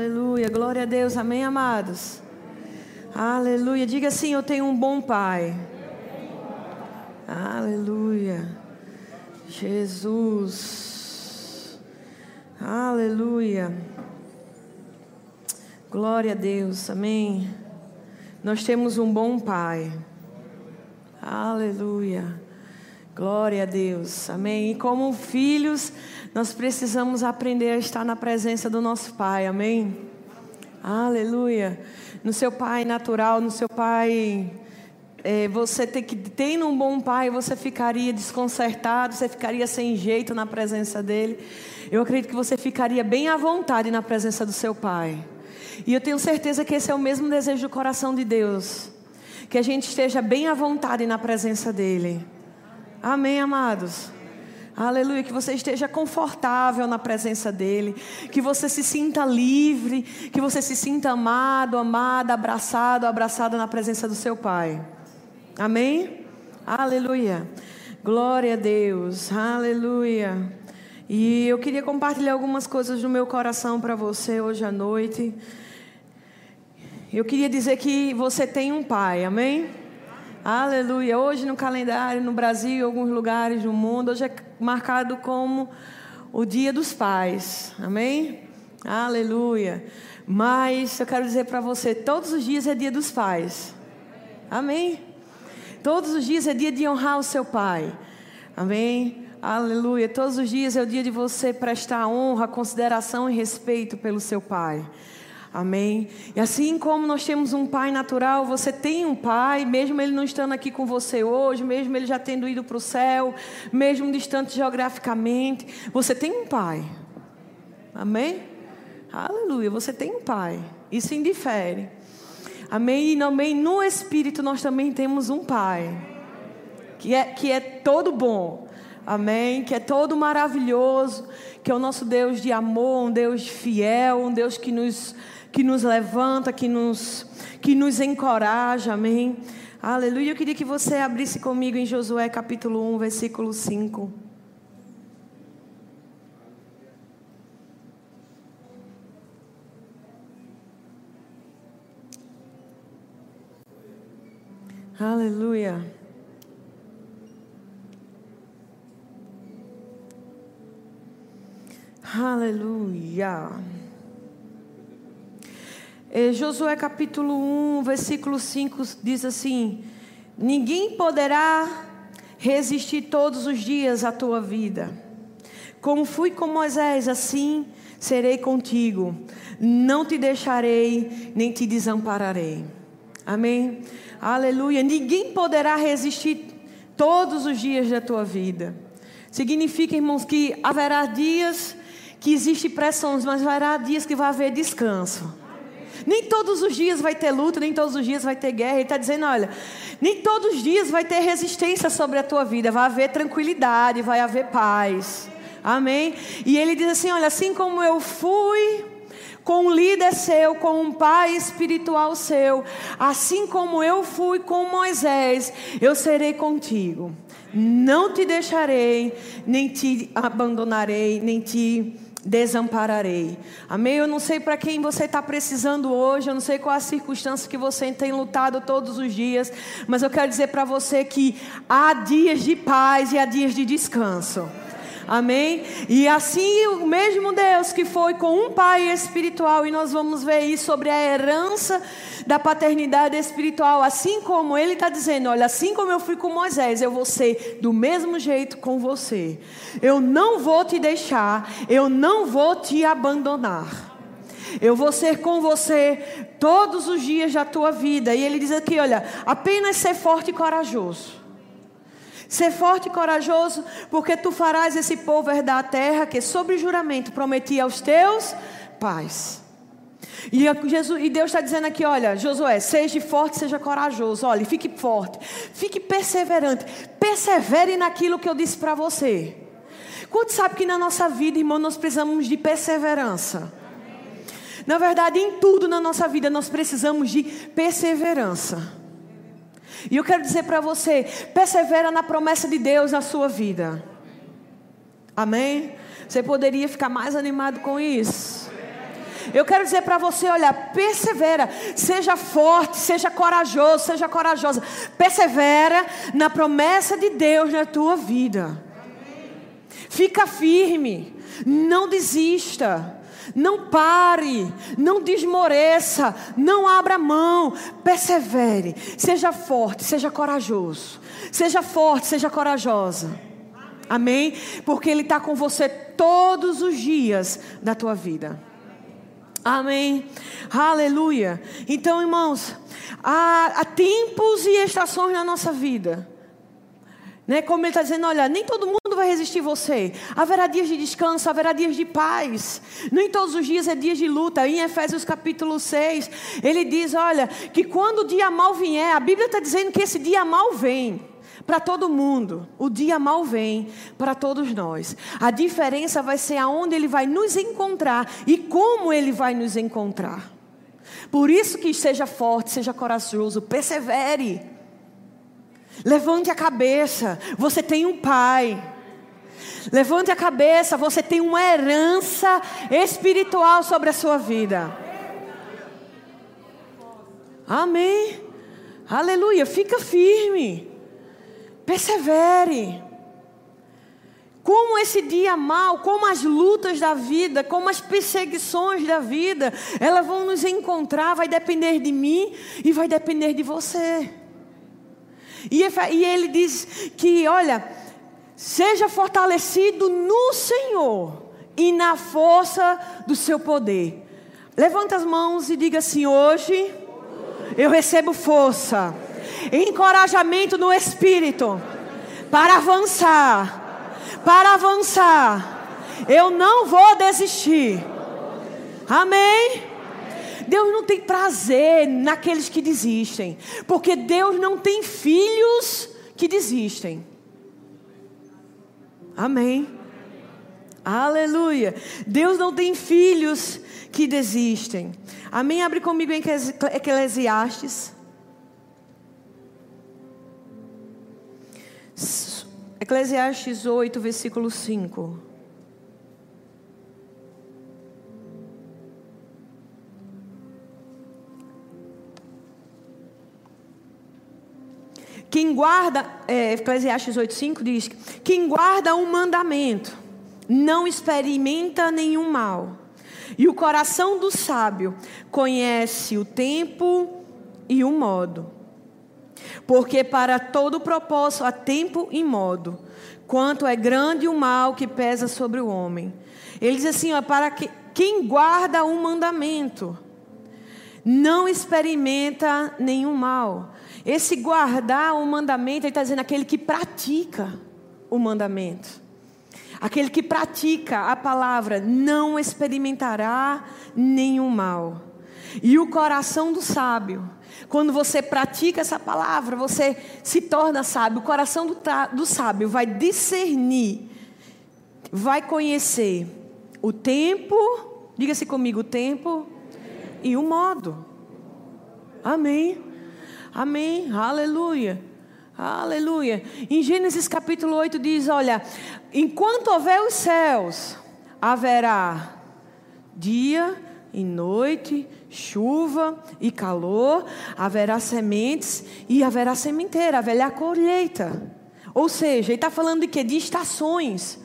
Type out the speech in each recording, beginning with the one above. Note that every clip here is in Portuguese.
Aleluia. Glória a Deus. Amém, amados. Aleluia. Diga assim: Eu tenho um bom pai. Aleluia. Jesus. Aleluia. Glória a Deus. Amém. Nós temos um bom pai. Aleluia. Glória a Deus. Amém. E como filhos, nós precisamos aprender a estar na presença do nosso Pai. Amém. Aleluia. No seu Pai natural, no seu Pai. É, você tem que tendo um bom pai, você ficaria desconcertado, você ficaria sem jeito na presença dele. Eu acredito que você ficaria bem à vontade na presença do seu pai. E eu tenho certeza que esse é o mesmo desejo do coração de Deus, que a gente esteja bem à vontade na presença dele. Amém, amados? Aleluia, que você esteja confortável na presença dEle, que você se sinta livre, que você se sinta amado, amada, abraçado, abraçada na presença do seu Pai. Amém? Aleluia. Glória a Deus. Aleluia. E eu queria compartilhar algumas coisas do meu coração para você hoje à noite. Eu queria dizer que você tem um pai, amém? Aleluia. Hoje no calendário, no Brasil e alguns lugares do mundo, hoje é marcado como o Dia dos Pais. Amém? Aleluia. Mas eu quero dizer para você, todos os dias é Dia dos Pais. Amém? Todos os dias é dia de honrar o seu pai. Amém? Aleluia. Todos os dias é o dia de você prestar honra, consideração e respeito pelo seu pai. Amém? E assim como nós temos um pai natural, você tem um pai, mesmo ele não estando aqui com você hoje, mesmo ele já tendo ido para o céu, mesmo distante geograficamente, você tem um pai. Amém? Aleluia, você tem um pai. Isso indifere. Amém? E também no Espírito nós também temos um pai, que é, que é todo bom. Amém? Que é todo maravilhoso, que é o nosso Deus de amor, um Deus fiel, um Deus que nos que nos levanta, que nos, que nos encoraja, amém? Aleluia. Eu queria que você abrisse comigo em Josué capítulo 1, versículo 5. Aleluia. Aleluia. É, Josué capítulo 1, versículo 5 diz assim: Ninguém poderá resistir todos os dias à tua vida. Como fui com Moisés, assim serei contigo. Não te deixarei, nem te desampararei. Amém? Aleluia. Ninguém poderá resistir todos os dias da tua vida. Significa, irmãos, que haverá dias que existem pressões, mas haverá dias que vai haver descanso. Nem todos os dias vai ter luta, nem todos os dias vai ter guerra. Ele está dizendo: olha, nem todos os dias vai ter resistência sobre a tua vida, vai haver tranquilidade, vai haver paz. Amém? E ele diz assim: olha, assim como eu fui com um líder seu, com um pai espiritual seu, assim como eu fui com Moisés, eu serei contigo. Não te deixarei, nem te abandonarei, nem te desampararei. Amém? Eu não sei para quem você está precisando hoje, eu não sei qual a circunstância que você tem lutado todos os dias, mas eu quero dizer para você que há dias de paz e há dias de descanso. Amém? E assim o mesmo Deus que foi com um pai espiritual, e nós vamos ver isso sobre a herança da paternidade espiritual, assim como ele está dizendo: olha, assim como eu fui com Moisés, eu vou ser do mesmo jeito com você. Eu não vou te deixar, eu não vou te abandonar. Eu vou ser com você todos os dias da tua vida. E ele diz aqui: olha, apenas ser forte e corajoso. Ser forte e corajoso, porque tu farás esse povo herdar a terra que, sobre juramento, prometi aos teus pais. E, Jesus, e Deus está dizendo aqui: olha, Josué, seja forte, seja corajoso. Olha, fique forte, fique perseverante. Persevere naquilo que eu disse para você. Quanto sabe que na nossa vida, irmão, nós precisamos de perseverança? Na verdade, em tudo na nossa vida nós precisamos de perseverança. E eu quero dizer para você: persevera na promessa de Deus na sua vida. Amém? Você poderia ficar mais animado com isso? Eu quero dizer para você, olha, persevera, seja forte, seja corajoso, seja corajosa. Persevera na promessa de Deus na tua vida. Fica firme, não desista. Não pare, não desmoreça, não abra mão, persevere, seja forte, seja corajoso, seja forte, seja corajosa. Amém? Porque Ele está com você todos os dias da tua vida. Amém. Aleluia. Então, irmãos, há, há tempos e estações na nossa vida. Né? Como ele está dizendo, olha, nem todo mundo vai resistir você. Haverá dias de descanso, haverá dias de paz. Nem todos os dias é dias de luta. Em Efésios capítulo 6, ele diz, olha, que quando o dia mal vier, a Bíblia está dizendo que esse dia mal vem para todo mundo. O dia mal vem para todos nós. A diferença vai ser aonde ele vai nos encontrar e como ele vai nos encontrar. Por isso que seja forte, seja corajoso, persevere. Levante a cabeça, você tem um pai. Levante a cabeça, você tem uma herança espiritual sobre a sua vida. Amém. Aleluia. Fica firme. Persevere. Como esse dia mal, como as lutas da vida, como as perseguições da vida, elas vão nos encontrar, vai depender de mim e vai depender de você. E ele diz que, olha, seja fortalecido no Senhor e na força do seu poder. Levanta as mãos e diga assim: hoje eu recebo força, encorajamento no espírito para avançar, para avançar. Eu não vou desistir. Amém. Deus não tem prazer naqueles que desistem, porque Deus não tem filhos que desistem. Amém. Aleluia. Deus não tem filhos que desistem. Amém. Abre comigo em Eclesiastes. Eclesiastes 8, versículo 5. Quem guarda, é, Eclesiastes 8,5 diz: Quem guarda um mandamento não experimenta nenhum mal. E o coração do sábio conhece o tempo e o modo. Porque para todo propósito há tempo e modo. Quanto é grande o mal que pesa sobre o homem. Ele diz assim: ó, para que, quem guarda um mandamento não experimenta nenhum mal. Esse guardar o mandamento, ele está dizendo aquele que pratica o mandamento. Aquele que pratica a palavra não experimentará nenhum mal. E o coração do sábio, quando você pratica essa palavra, você se torna sábio. O coração do, do sábio vai discernir, vai conhecer o tempo, diga-se comigo, o tempo e o modo. Amém. Amém. Aleluia. Aleluia. Em Gênesis capítulo 8 diz: Olha, enquanto houver os céus, haverá dia e noite, chuva e calor, haverá sementes e haverá sementeira, haverá colheita. Ou seja, ele está falando de quê? De estações.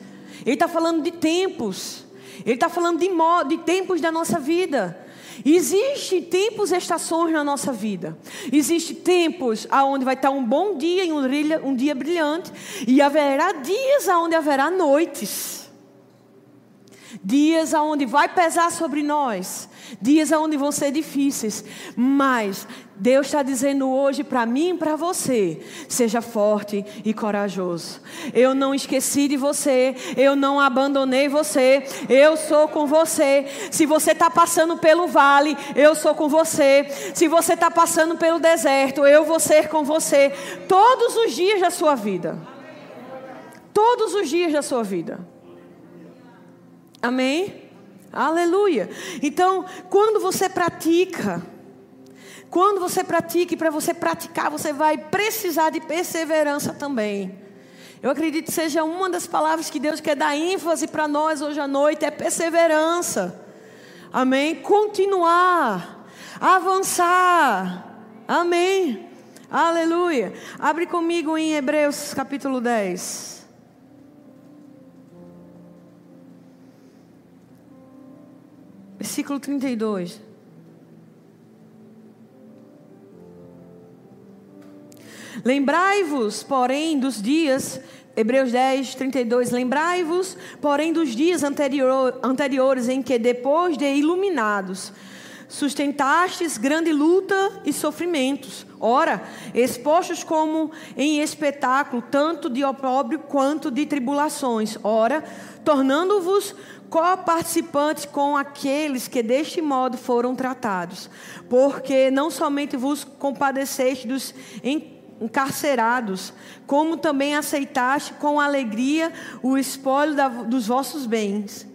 Ele está falando de tempos. Ele está falando de, de tempos da nossa vida. Existem tempos e estações na nossa vida. Existem tempos aonde vai estar um bom dia e um dia brilhante. E haverá dias aonde haverá noites. Dias aonde vai pesar sobre nós. Dias aonde vão ser difíceis. Mas Deus está dizendo hoje para mim e para você: seja forte e corajoso. Eu não esqueci de você, eu não abandonei você, eu sou com você. Se você está passando pelo vale, eu sou com você. Se você está passando pelo deserto, eu vou ser com você todos os dias da sua vida. Todos os dias da sua vida. Amém? Aleluia. Então, quando você pratica, quando você pratica e para você praticar, você vai precisar de perseverança também. Eu acredito que seja uma das palavras que Deus quer dar ênfase para nós hoje à noite é perseverança. Amém? Continuar, avançar. Amém. Aleluia. Abre comigo em Hebreus capítulo 10. Versículo 32. Lembrai-vos, porém, dos dias Hebreus 10, 32. Lembrai-vos, porém, dos dias anterior, anteriores em que, depois de iluminados, sustentastes grande luta e sofrimentos. Ora, expostos como em espetáculo, tanto de opróbrio quanto de tribulações. Ora, tornando-vos co-participantes com aqueles que deste modo foram tratados. Porque não somente vos compadeceste dos encarcerados, como também aceitaste com alegria o espólio da, dos vossos bens,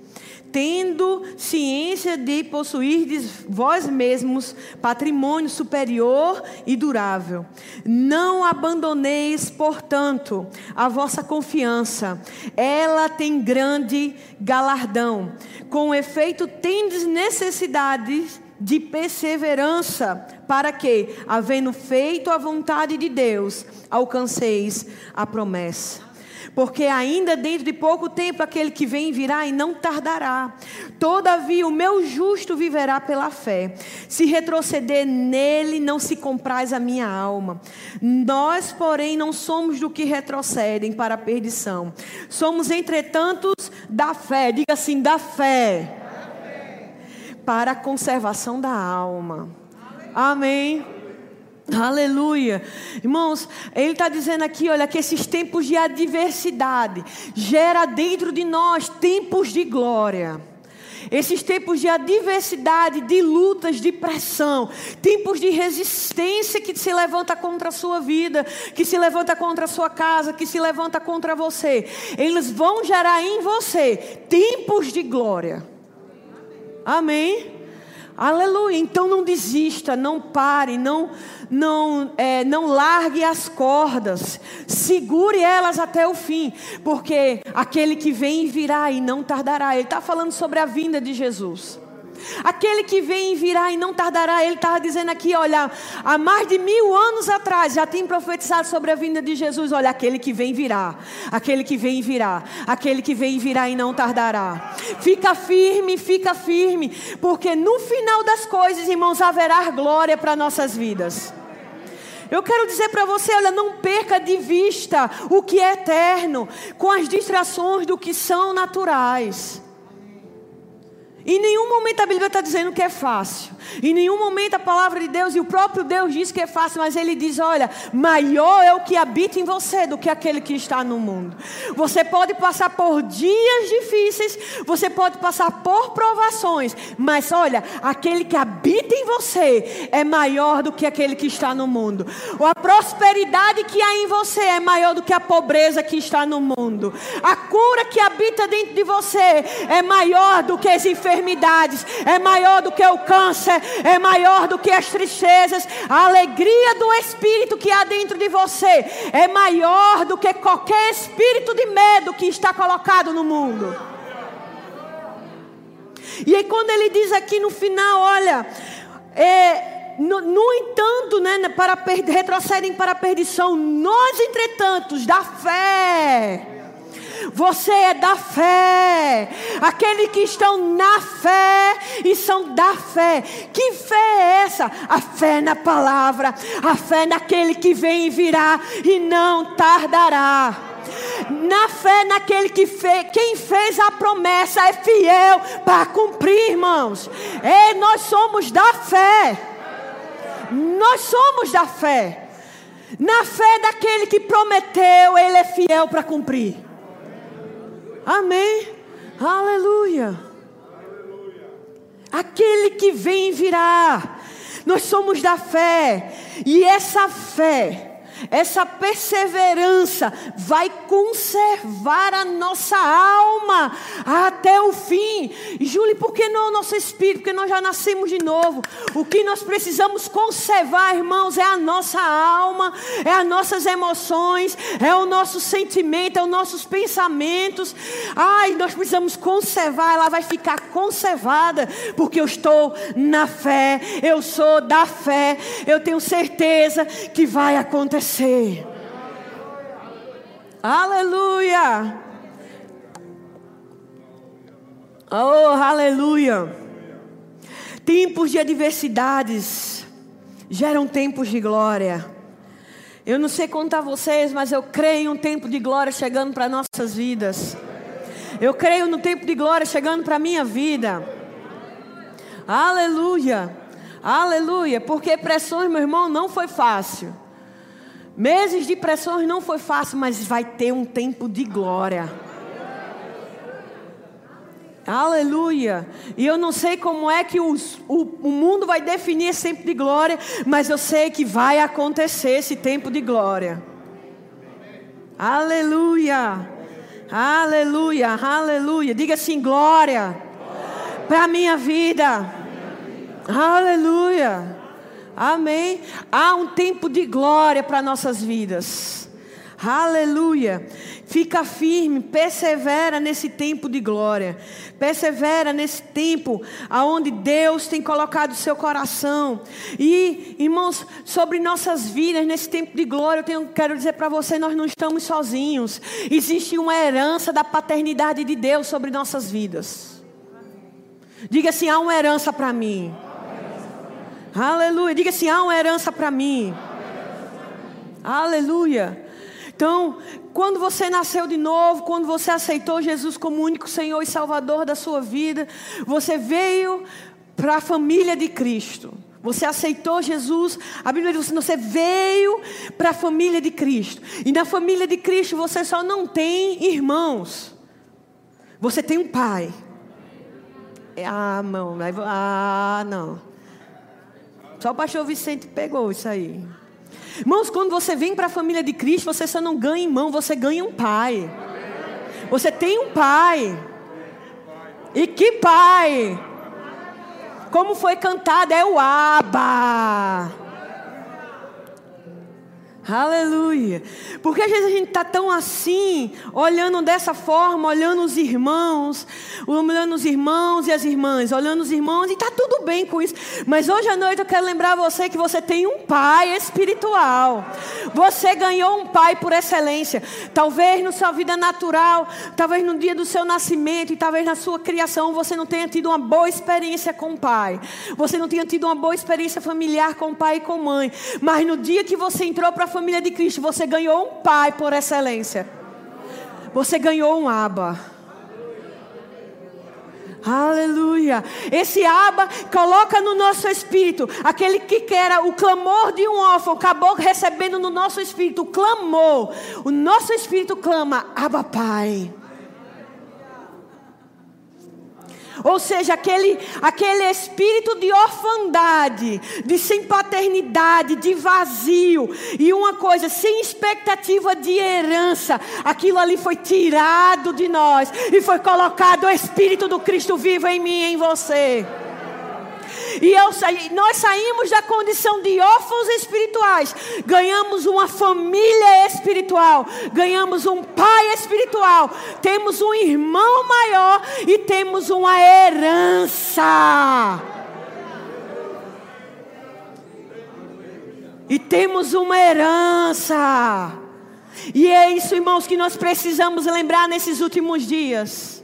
tendo ciência de possuir vós mesmos patrimônio superior e durável. Não abandoneis, portanto, a vossa confiança, ela tem grande galardão. Com efeito, tendes necessidades de perseverança, para que, havendo feito a vontade de Deus, alcanceis a promessa. Porque ainda dentro de pouco tempo aquele que vem virá e não tardará. Todavia o meu justo viverá pela fé. Se retroceder nele, não se compraz a minha alma. Nós, porém, não somos do que retrocedem para a perdição. Somos, entretanto, da fé. Diga assim, da fé para a conservação da alma. Amém. Aleluia. Irmãos, ele está dizendo aqui, olha, que esses tempos de adversidade gera dentro de nós tempos de glória. Esses tempos de adversidade, de lutas, de pressão, tempos de resistência que se levanta contra a sua vida, que se levanta contra a sua casa, que se levanta contra você, eles vão gerar em você tempos de glória. Amém? Aleluia. Então não desista, não pare, não não é, não largue as cordas, segure elas até o fim, porque aquele que vem virá e não tardará. Ele está falando sobre a vinda de Jesus. Aquele que vem e virá e não tardará, ele estava dizendo aqui: olha, há mais de mil anos atrás já tem profetizado sobre a vinda de Jesus. Olha, aquele que vem virá, aquele que vem virá, aquele que vem virá e não tardará. Fica firme, fica firme, porque no final das coisas, irmãos, haverá glória para nossas vidas. Eu quero dizer para você, olha, não perca de vista o que é eterno com as distrações do que são naturais. Em nenhum momento a Bíblia está dizendo que é fácil. Em nenhum momento a palavra de Deus e o próprio Deus diz que é fácil, mas Ele diz: olha, maior é o que habita em você do que aquele que está no mundo. Você pode passar por dias difíceis, você pode passar por provações, mas olha, aquele que habita em você é maior do que aquele que está no mundo. Ou a prosperidade que há em você é maior do que a pobreza que está no mundo. A cura que habita dentro de você é maior do que as enfermidades enfermidades, é maior do que o câncer, é maior do que as tristezas. A alegria do Espírito que há dentro de você é maior do que qualquer espírito de medo que está colocado no mundo. E aí, quando ele diz aqui no final, olha, é, no, no, entanto, né, para retrocedem para a perdição, nós, entretanto, da fé você é da fé. Aqueles que estão na fé e são da fé. Que fé é essa? A fé na palavra, a fé naquele que vem e virá e não tardará. Na fé naquele que fez, quem fez a promessa é fiel para cumprir, irmãos. E nós somos da fé. Nós somos da fé. Na fé daquele que prometeu, ele é fiel para cumprir. Amém. Aleluia. Aquele que vem virá. Nós somos da fé. E essa fé essa perseverança vai conservar a nossa alma até o fim. Júlia, por que não o nosso espírito? Porque nós já nascemos de novo. O que nós precisamos conservar, irmãos, é a nossa alma, é as nossas emoções, é o nosso sentimento, é os nossos pensamentos. Ai, nós precisamos conservar, ela vai ficar conservada, porque eu estou na fé, eu sou da fé, eu tenho certeza que vai acontecer. Aleluia! Oh, aleluia! Tempos de adversidades geram tempos de glória. Eu não sei contar vocês, mas eu creio em um tempo de glória chegando para nossas vidas. Eu creio no tempo de glória chegando para a minha vida. Aleluia. Aleluia. Porque pressões, meu irmão, não foi fácil. Meses de pressões não foi fácil, mas vai ter um tempo de glória. Aleluia. E eu não sei como é que os, o, o mundo vai definir esse tempo de glória, mas eu sei que vai acontecer esse tempo de glória. Aleluia. Aleluia, aleluia. Diga assim: glória, para a minha vida. Aleluia. Amém. Há um tempo de glória para nossas vidas. Aleluia. Fica firme, persevera nesse tempo de glória. Persevera nesse tempo aonde Deus tem colocado o seu coração. E, irmãos, sobre nossas vidas nesse tempo de glória, eu tenho, quero dizer para você, nós não estamos sozinhos. Existe uma herança da paternidade de Deus sobre nossas vidas. Diga assim: há uma herança para mim. Aleluia. Diga assim: há uma herança para mim. Aleluia. Então, quando você nasceu de novo, quando você aceitou Jesus como único Senhor e Salvador da sua vida, você veio para a família de Cristo. Você aceitou Jesus, a Bíblia diz que você veio para a família de Cristo. E na família de Cristo você só não tem irmãos. Você tem um pai. Ah, não. Ah, não. Só o pastor Vicente pegou isso aí. Irmãos, quando você vem para a família de Cristo, você só não ganha irmão, você ganha um pai. Você tem um pai. E que pai? Como foi cantado, é o Abba. Aleluia. Porque às vezes a gente está tão assim, olhando dessa forma, olhando os irmãos, olhando os irmãos e as irmãs, olhando os irmãos, e está tudo bem com isso. Mas hoje à noite eu quero lembrar você que você tem um pai espiritual. Você ganhou um pai por excelência. Talvez na sua vida natural, talvez no dia do seu nascimento e talvez na sua criação você não tenha tido uma boa experiência com o pai. Você não tenha tido uma boa experiência familiar com o pai e com a mãe. Mas no dia que você entrou para família de Cristo, você ganhou um pai por excelência. Você ganhou um aba. Aleluia. Esse aba coloca no nosso espírito aquele que era o clamor de um órfão, acabou recebendo no nosso espírito o clamor. O nosso espírito clama: Aba, Pai. Ou seja, aquele, aquele espírito de orfandade, de sem paternidade, de vazio. E uma coisa, sem expectativa de herança. Aquilo ali foi tirado de nós e foi colocado o Espírito do Cristo vivo em mim e em você. E eu, nós saímos da condição de órfãos espirituais, ganhamos uma família espiritual, ganhamos um pai espiritual, temos um irmão maior e temos uma herança. E temos uma herança. E é isso, irmãos, que nós precisamos lembrar nesses últimos dias.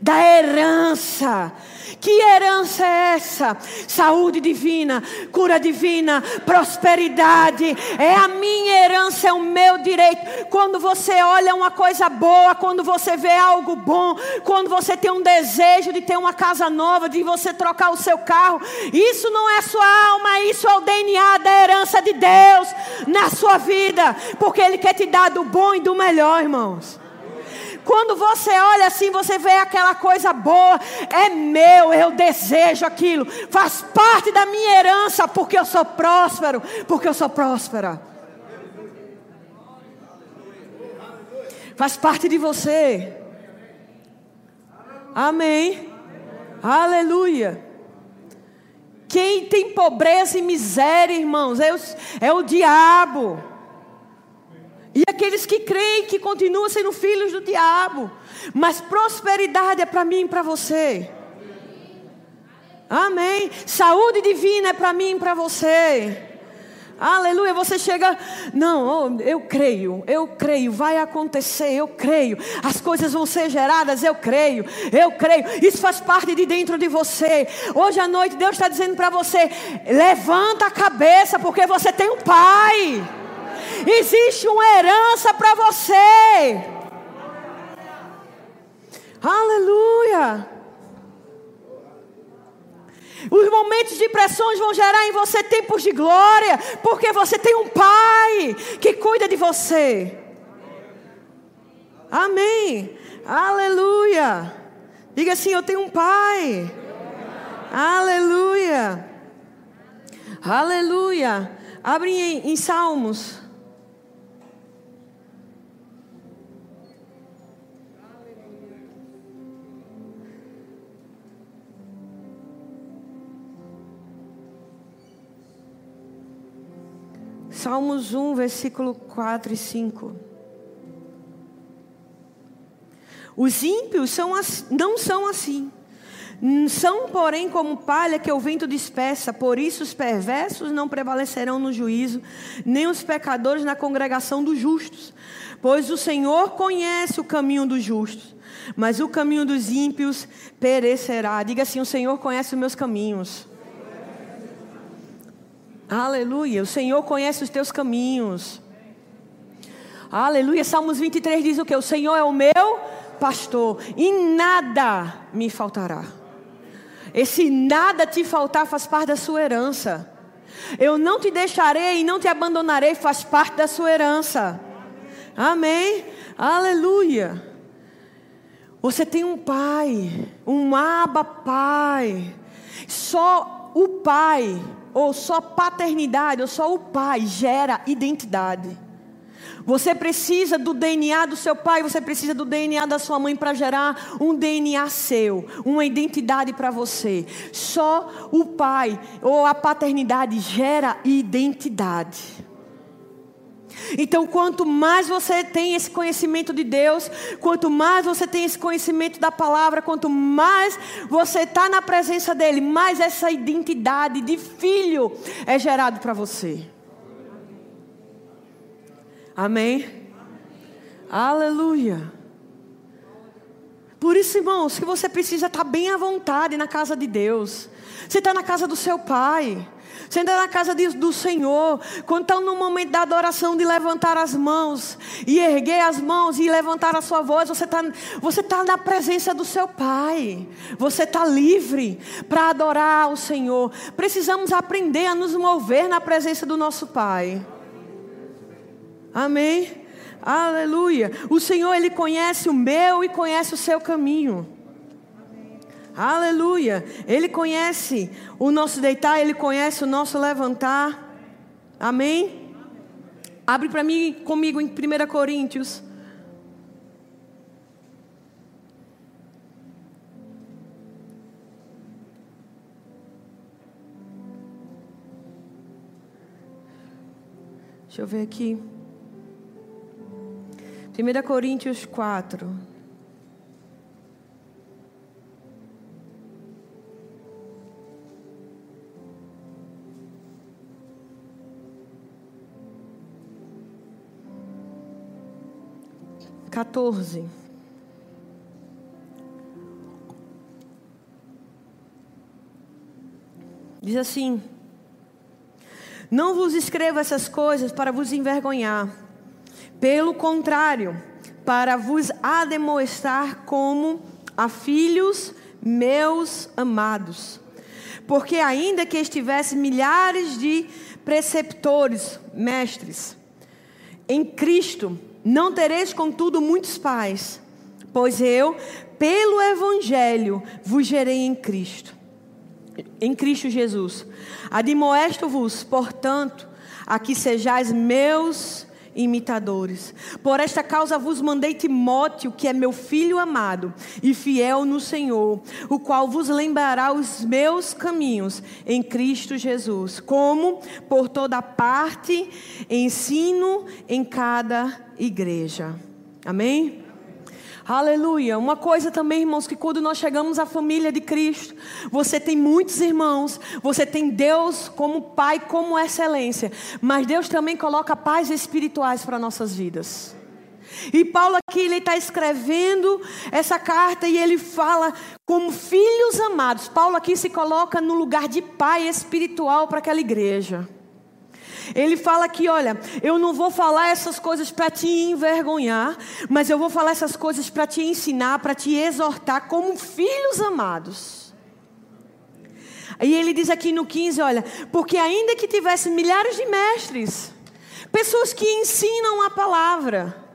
Da herança que herança é essa? Saúde divina, cura divina, prosperidade. É a minha herança, é o meu direito. Quando você olha uma coisa boa, quando você vê algo bom, quando você tem um desejo de ter uma casa nova, de você trocar o seu carro, isso não é sua alma, isso é o DNA da herança de Deus na sua vida, porque Ele quer te dar do bom e do melhor, irmãos. Quando você olha assim, você vê aquela coisa boa, é meu, eu desejo aquilo, faz parte da minha herança, porque eu sou próspero, porque eu sou próspera. Faz parte de você. Amém. Aleluia. Quem tem pobreza e miséria, irmãos, é o, é o diabo. E aqueles que creem que continuam sendo filhos do diabo. Mas prosperidade é para mim e para você. Amém. Saúde divina é para mim e para você. Aleluia, você chega, não, eu creio, eu creio, vai acontecer, eu creio, as coisas vão ser geradas, eu creio, eu creio, isso faz parte de dentro de você. Hoje à noite Deus está dizendo para você: levanta a cabeça, porque você tem um Pai, existe uma herança para você. Aleluia. Os momentos de pressões vão gerar em você tempos de glória, porque você tem um Pai que cuida de você. Amém. Aleluia. Diga assim: Eu tenho um Pai. Aleluia. Aleluia. Abre em, em Salmos. Salmos 1, versículo 4 e 5. Os ímpios são, não são assim. São, porém, como palha que o vento dispersa, por isso os perversos não prevalecerão no juízo, nem os pecadores na congregação dos justos. Pois o Senhor conhece o caminho dos justos, mas o caminho dos ímpios perecerá. Diga assim: O Senhor conhece os meus caminhos. Aleluia. O Senhor conhece os teus caminhos. Aleluia. Salmos 23 diz o que? O Senhor é o meu pastor e nada me faltará. Esse nada te faltar faz parte da sua herança. Eu não te deixarei e não te abandonarei faz parte da sua herança. Amém. Aleluia. Você tem um pai, um aba pai. Só o pai ou só paternidade, ou só o pai gera identidade. Você precisa do DNA do seu pai, você precisa do DNA da sua mãe para gerar um DNA seu, uma identidade para você. Só o pai ou a paternidade gera identidade. Então, quanto mais você tem esse conhecimento de Deus, quanto mais você tem esse conhecimento da palavra, quanto mais você está na presença dEle, mais essa identidade de filho é gerado para você. Amém? Aleluia. Por isso, irmãos, que você precisa estar tá bem à vontade na casa de Deus. Você está na casa do seu pai. Você anda na casa do Senhor. Quando está no momento da adoração, de levantar as mãos, e erguer as mãos e levantar a sua voz, você está você tá na presença do seu Pai. Você está livre para adorar o Senhor. Precisamos aprender a nos mover na presença do nosso Pai. Amém? Aleluia. O Senhor, Ele conhece o meu e conhece o seu caminho. Aleluia. Ele conhece o nosso deitar, ele conhece o nosso levantar. Amém? Abre para mim comigo em 1 Coríntios. Deixa eu ver aqui. 1 Coríntios 4. 14. Diz assim: Não vos escrevo essas coisas para vos envergonhar, pelo contrário, para vos ademoestar como a filhos meus amados. Porque ainda que estivesse milhares de preceptores, mestres, em Cristo, não tereis, contudo, muitos pais, pois eu, pelo Evangelho, vos gerei em Cristo, em Cristo Jesus. Admoesto-vos, portanto, a que sejais meus imitadores. Por esta causa vos mandei Timóteo, que é meu filho amado e fiel no Senhor, o qual vos lembrará os meus caminhos em Cristo Jesus, como por toda parte ensino em cada igreja. Amém? Aleluia. Uma coisa também, irmãos, que quando nós chegamos à família de Cristo, você tem muitos irmãos, você tem Deus como Pai, como excelência, mas Deus também coloca pais espirituais para nossas vidas. E Paulo aqui ele está escrevendo essa carta e ele fala como filhos amados. Paulo aqui se coloca no lugar de pai espiritual para aquela igreja. Ele fala aqui: olha, eu não vou falar essas coisas para te envergonhar, mas eu vou falar essas coisas para te ensinar, para te exortar como filhos amados. E ele diz aqui no 15: olha, porque ainda que tivesse milhares de mestres, pessoas que ensinam a palavra,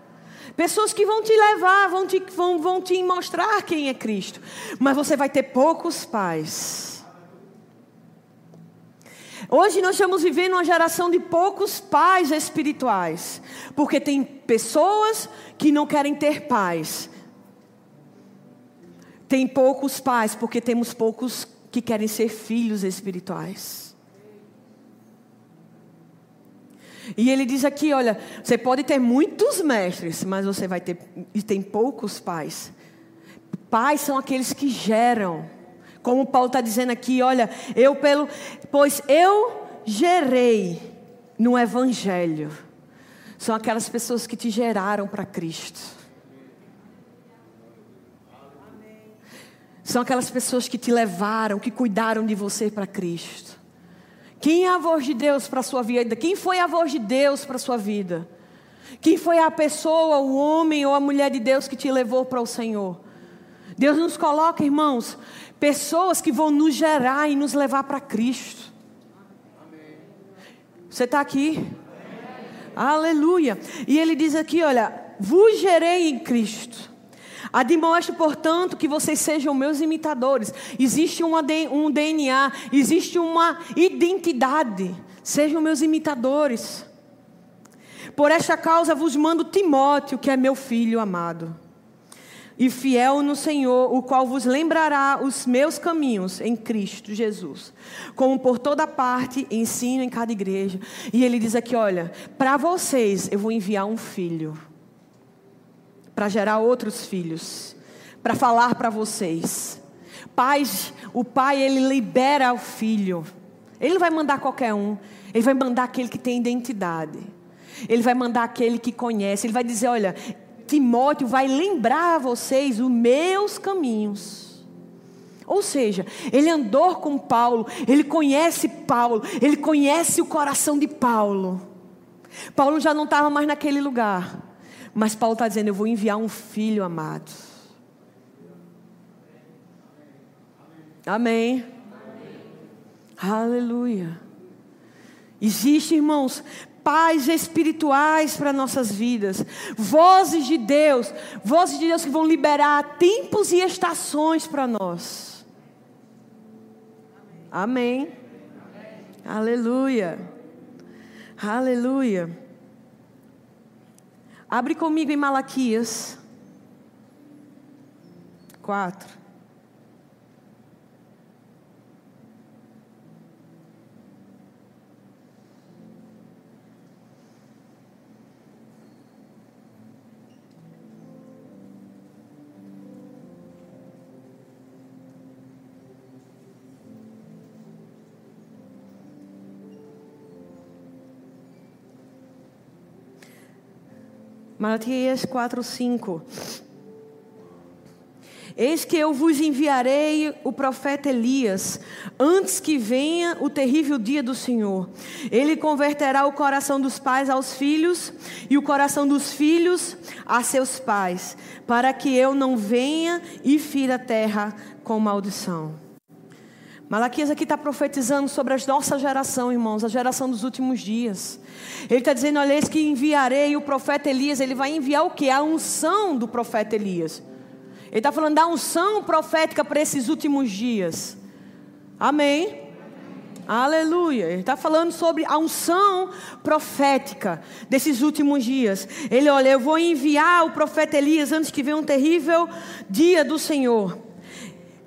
Pessoas que vão te levar, vão te, vão, vão te mostrar quem é Cristo. Mas você vai ter poucos pais. Hoje nós estamos vivendo uma geração de poucos pais espirituais, porque tem pessoas que não querem ter pais. Tem poucos pais, porque temos poucos que querem ser filhos espirituais. E ele diz aqui, olha, você pode ter muitos mestres, mas você vai ter e tem poucos pais. Pais são aqueles que geram. Como Paulo está dizendo aqui, olha, eu pelo. Pois eu gerei no Evangelho. São aquelas pessoas que te geraram para Cristo. São aquelas pessoas que te levaram, que cuidaram de você para Cristo. Quem é a voz de Deus para a sua vida? Quem foi a voz de Deus para a sua vida? Quem foi a pessoa, o homem ou a mulher de Deus que te levou para o Senhor? Deus nos coloca, irmãos, pessoas que vão nos gerar e nos levar para Cristo. Você está aqui? Aleluia. E ele diz aqui: olha, vos gerei em Cristo. Admoesto, portanto, que vocês sejam meus imitadores. Existe um DNA, existe uma identidade. Sejam meus imitadores. Por esta causa vos mando Timóteo, que é meu filho amado e fiel no Senhor, o qual vos lembrará os meus caminhos em Cristo Jesus. Como por toda parte ensino em cada igreja. E ele diz aqui: olha, para vocês eu vou enviar um filho, para gerar outros filhos, para falar para vocês. Pais, o pai ele libera o filho. Ele não vai mandar qualquer um, ele vai mandar aquele que tem identidade. Ele vai mandar aquele que conhece. Ele vai dizer: Olha, Timóteo vai lembrar a vocês os meus caminhos. Ou seja, ele andou com Paulo, ele conhece Paulo, ele conhece o coração de Paulo. Paulo já não estava mais naquele lugar, mas Paulo está dizendo: Eu vou enviar um filho amado. Amém. Amém. Aleluia. Existe, irmãos, pais espirituais para nossas vidas, vozes de Deus, vozes de Deus que vão liberar tempos e estações para nós. Amém. Amém. Aleluia. Aleluia. Abre comigo em Malaquias 4. Malaquias 4, 5. Eis que eu vos enviarei o profeta Elias, antes que venha o terrível dia do Senhor. Ele converterá o coração dos pais aos filhos e o coração dos filhos a seus pais, para que eu não venha e fira a terra com maldição. Malaquias aqui está profetizando sobre a nossa geração, irmãos, a geração dos últimos dias. Ele está dizendo: olha, eis que enviarei o profeta Elias. Ele vai enviar o que? A unção do profeta Elias. Ele está falando da unção profética para esses últimos dias. Amém? Aleluia. Ele está falando sobre a unção profética desses últimos dias. Ele, olha, eu vou enviar o profeta Elias antes que venha um terrível dia do Senhor.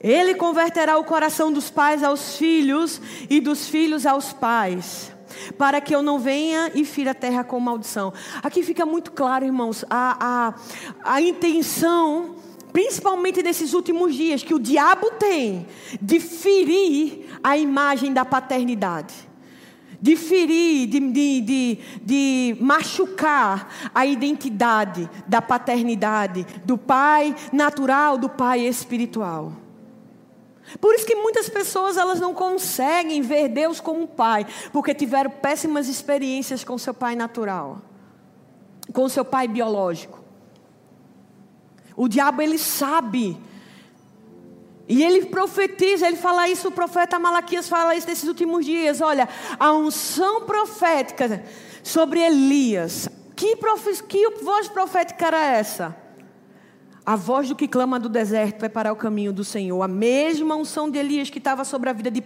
Ele converterá o coração dos pais aos filhos e dos filhos aos pais, para que eu não venha e fira a terra com maldição. Aqui fica muito claro, irmãos, a, a, a intenção principalmente nesses últimos dias, que o diabo tem de ferir a imagem da paternidade. De ferir, de, de, de, de, machucar a identidade da paternidade, do pai natural, do pai espiritual. Por isso que muitas pessoas elas não conseguem ver Deus como pai, porque tiveram péssimas experiências com seu pai natural, com seu pai biológico. O diabo ele sabe. E ele profetiza, ele fala isso, o profeta Malaquias fala isso nesses últimos dias. Olha, a unção profética sobre Elias. Que, profe, que voz profética era essa? A voz do que clama do deserto, preparar o caminho do Senhor. A mesma unção de Elias que estava sobre a vida de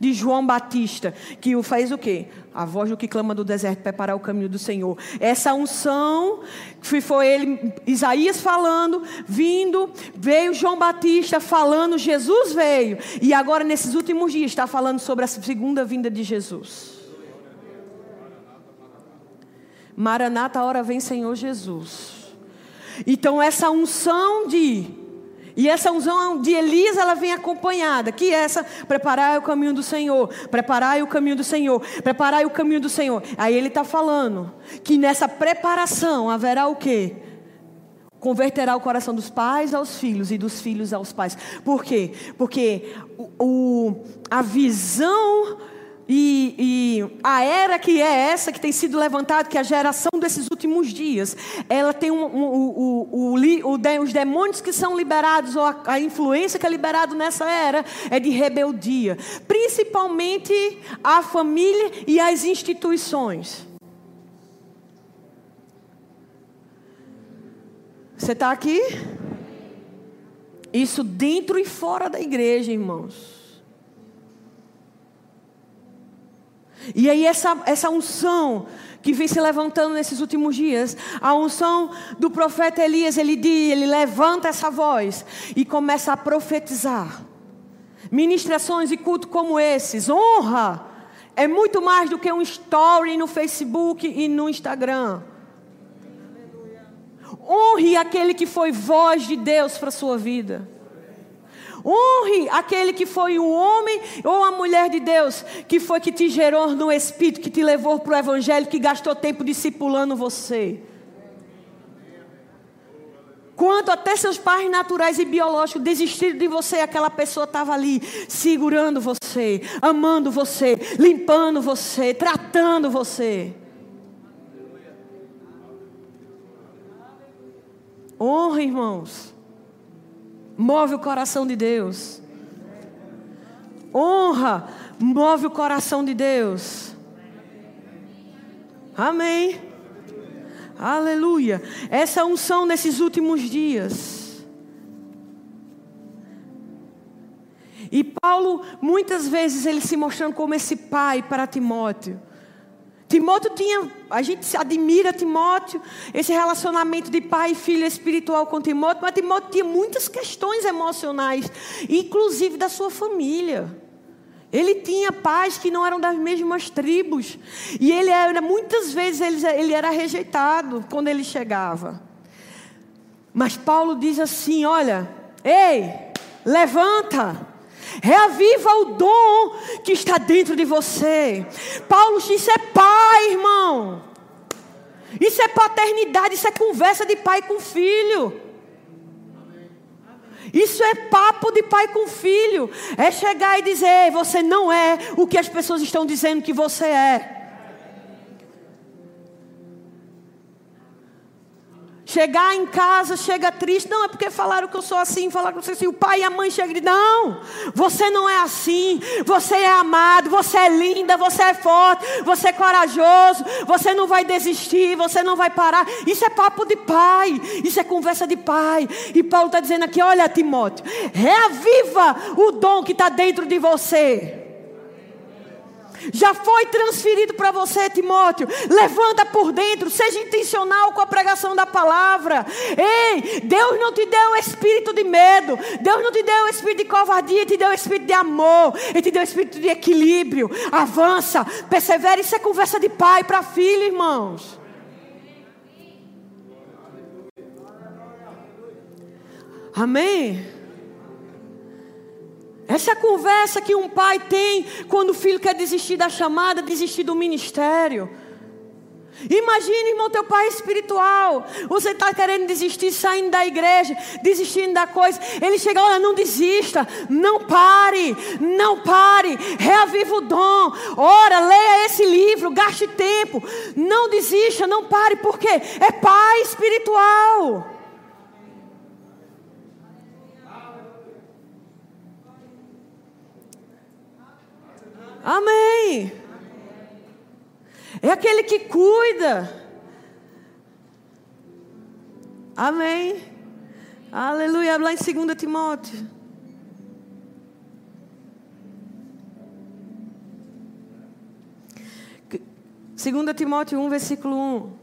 de João Batista, que o faz o quê? A voz do que clama do deserto, preparar o caminho do Senhor. Essa unção, que foi ele, Isaías falando, vindo, veio João Batista falando, Jesus veio. E agora, nesses últimos dias, está falando sobre a segunda vinda de Jesus. Maranata, hora vem Senhor Jesus. Então, essa unção de e essa unção de Elias, ela vem acompanhada, que essa, preparar o caminho do Senhor, preparar o caminho do Senhor, preparar o caminho do Senhor. Aí ele está falando que nessa preparação haverá o quê? Converterá o coração dos pais aos filhos e dos filhos aos pais. Por quê? Porque o, o a visão e, e, a era que é essa que tem sido levantada, que é a geração desses últimos dias, ela tem um, um, um, os demônios que são liberados, ou a, a influência que é liberada nessa era, é de rebeldia, principalmente a família e as instituições. Você está aqui? Isso dentro e fora da igreja, irmãos. E aí essa, essa unção que vem se levantando nesses últimos dias, a unção do profeta Elias, ele diz, ele levanta essa voz e começa a profetizar. Ministrações e culto como esses, honra é muito mais do que um story no Facebook e no Instagram. Honre aquele que foi voz de Deus para a sua vida. Honre aquele que foi um homem ou a mulher de Deus, que foi que te gerou no Espírito, que te levou para o Evangelho, que gastou tempo discipulando você. Quanto até seus pais naturais e biológicos desistiram de você, aquela pessoa estava ali, segurando você, amando você, limpando você, tratando você. Honra, irmãos move o coração de Deus. Honra move o coração de Deus. Amém. Aleluia. Essa unção nesses últimos dias. E Paulo, muitas vezes, ele se mostrando como esse pai para Timóteo. Timóteo tinha, a gente admira Timóteo, esse relacionamento de pai e filho espiritual com Timóteo, mas Timóteo tinha muitas questões emocionais, inclusive da sua família. Ele tinha pais que não eram das mesmas tribos, e ele era muitas vezes ele, ele era rejeitado quando ele chegava. Mas Paulo diz assim: olha, ei, levanta, Reaviva o dom que está dentro de você. Paulo, isso é pai, irmão. Isso é paternidade, isso é conversa de pai com filho. Isso é papo de pai com filho. É chegar e dizer: você não é o que as pessoas estão dizendo que você é. Chegar em casa, chega triste. Não, é porque falaram que eu sou assim, falaram que eu sou assim. O pai e a mãe chegam e dizem: Não, você não é assim. Você é amado, você é linda, você é forte, você é corajoso, você não vai desistir, você não vai parar. Isso é papo de pai, isso é conversa de pai. E Paulo está dizendo aqui: Olha, Timóteo, reaviva o dom que está dentro de você. Já foi transferido para você, Timóteo. Levanta por dentro, seja intencional com a pregação da palavra. Ei, Deus não te deu o espírito de medo. Deus não te deu o espírito de covardia, te deu o espírito de amor, ele te deu o espírito de equilíbrio. Avança, persevera, isso é conversa de pai para filho, irmãos. Amém. Essa é a conversa que um pai tem quando o filho quer desistir da chamada, desistir do ministério. Imagine, irmão, teu pai espiritual. Você está querendo desistir, saindo da igreja, desistindo da coisa. Ele chega, olha, não desista, não pare, não pare, reaviva o dom. Ora, leia esse livro, gaste tempo. Não desista, não pare, porque é pai espiritual. Amém. É aquele que cuida. Amém. Aleluia. Lá em 2 Timóteo. Segunda Timóteo 1, versículo 1.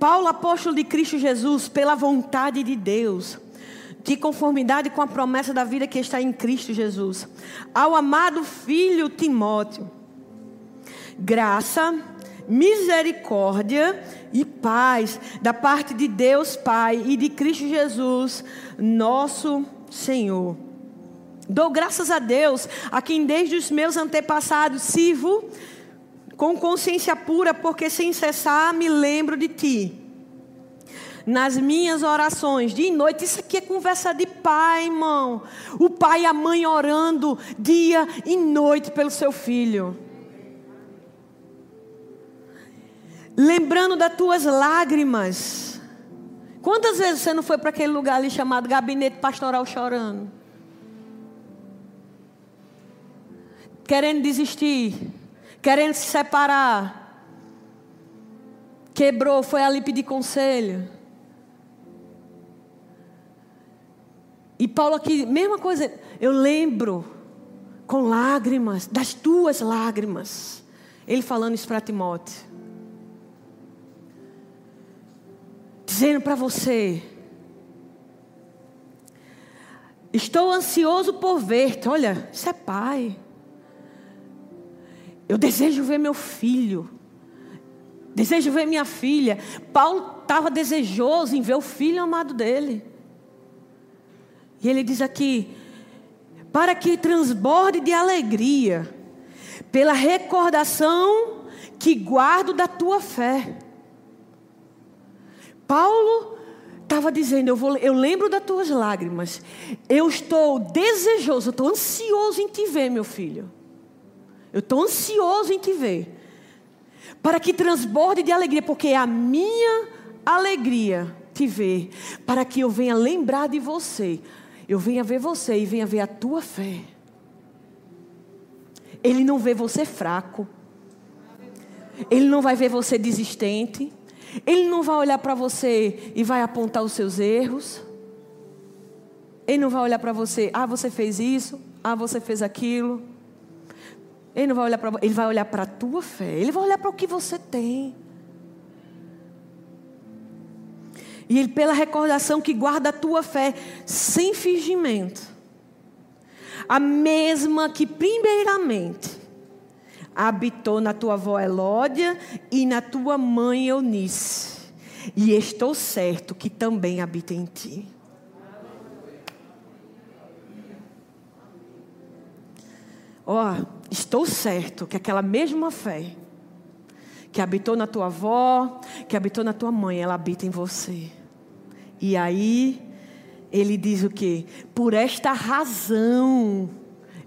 Paulo, apóstolo de Cristo Jesus, pela vontade de Deus, de conformidade com a promessa da vida que está em Cristo Jesus, ao amado filho Timóteo, graça, misericórdia e paz da parte de Deus Pai e de Cristo Jesus, nosso Senhor. Dou graças a Deus, a quem desde os meus antepassados sirvo com consciência pura, porque sem cessar me lembro de ti. Nas minhas orações, de noite, isso aqui é conversa de pai, irmão. O pai e a mãe orando dia e noite pelo seu filho. Lembrando das tuas lágrimas. Quantas vezes você não foi para aquele lugar ali chamado gabinete pastoral chorando? Querendo desistir querendo se separar. Quebrou, foi ali pedir conselho. E Paulo aqui, mesma coisa, eu lembro com lágrimas, das tuas lágrimas. Ele falando isso para Timóteo. Dizendo para você: Estou ansioso por ver-te. Olha, isso é pai. Eu desejo ver meu filho. Desejo ver minha filha. Paulo estava desejoso em ver o filho amado dele. E ele diz aqui: para que transborde de alegria, pela recordação que guardo da tua fé. Paulo estava dizendo: eu, vou, eu lembro das tuas lágrimas, eu estou desejoso, eu estou ansioso em te ver, meu filho. Eu estou ansioso em te ver. Para que transborde de alegria, porque é a minha alegria te ver. Para que eu venha lembrar de você. Eu venha ver você e venha ver a tua fé. Ele não vê você fraco. Ele não vai ver você desistente. Ele não vai olhar para você e vai apontar os seus erros. Ele não vai olhar para você, ah, você fez isso, ah, você fez aquilo. Ele não vai olhar para ele vai olhar para a tua fé. Ele vai olhar para o que você tem. E ele pela recordação que guarda a tua fé sem fingimento. A mesma que primeiramente habitou na tua avó Elódia e na tua mãe Eunice. E estou certo que também habita em ti. Ó, oh, estou certo que aquela mesma fé que habitou na tua avó, que habitou na tua mãe, ela habita em você. E aí, ele diz o quê? Por esta razão,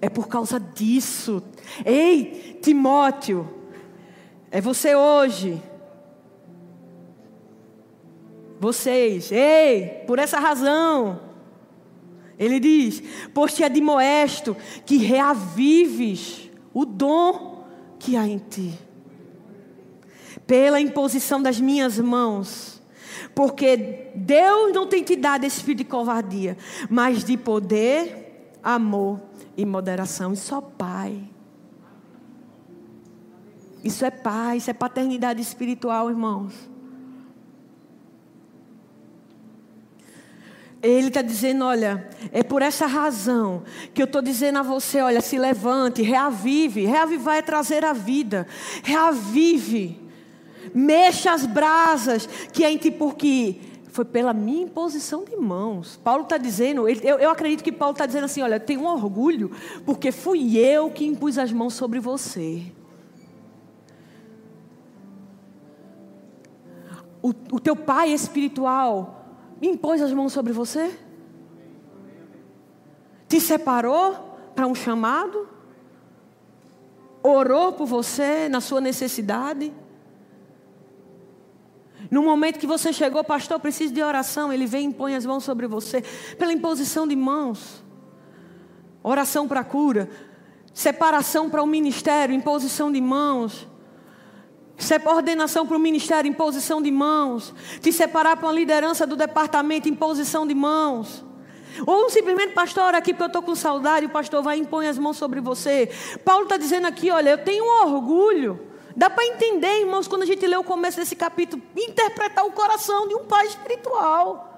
é por causa disso. Ei, Timóteo, é você hoje. Vocês, ei, por essa razão. Ele diz: Pois te admoesto que reavives o dom que há em ti, pela imposição das minhas mãos, Porque Deus não tem te dado espírito de covardia, mas de poder, amor e moderação. E só Pai. Isso é pai, isso é paternidade espiritual, irmãos. Ele está dizendo: olha, é por essa razão que eu estou dizendo a você: olha, se levante, reavive. Reavivar é trazer a vida. Reavive. Mexa as brasas que é em ti, porque foi pela minha imposição de mãos. Paulo está dizendo, eu, eu acredito que Paulo está dizendo assim: olha, tenho um orgulho, porque fui eu que impus as mãos sobre você. o, o teu pai espiritual impôs as mãos sobre você? Te separou para um chamado? Orou por você na sua necessidade? No momento que você chegou, pastor, preciso de oração, ele vem e impõe as mãos sobre você, pela imposição de mãos. Oração para cura, separação para o ministério, imposição de mãos. Separar ordenação para o ministério, imposição de mãos. Te separar para uma liderança do departamento, imposição de mãos. Ou simplesmente, pastor, aqui porque eu estou com saudade, o pastor vai e impõe as mãos sobre você. Paulo está dizendo aqui, olha, eu tenho orgulho. Dá para entender, irmãos, quando a gente lê o começo desse capítulo, interpretar o coração de um pai espiritual.